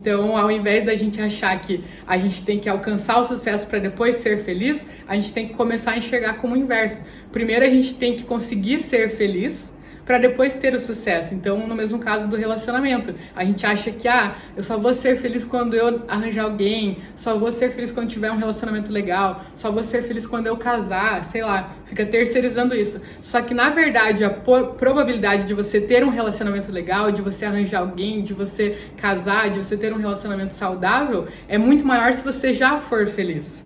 Então, ao invés da gente achar que a gente tem que alcançar o sucesso para depois ser feliz, a gente tem que começar a enxergar como o inverso. Primeiro, a gente tem que conseguir ser feliz para depois ter o sucesso. Então, no mesmo caso do relacionamento, a gente acha que ah, eu só vou ser feliz quando eu arranjar alguém, só vou ser feliz quando tiver um relacionamento legal, só vou ser feliz quando eu casar, sei lá, fica terceirizando isso. Só que na verdade, a probabilidade de você ter um relacionamento legal, de você arranjar alguém, de você casar, de você ter um relacionamento saudável é muito maior se você já for feliz.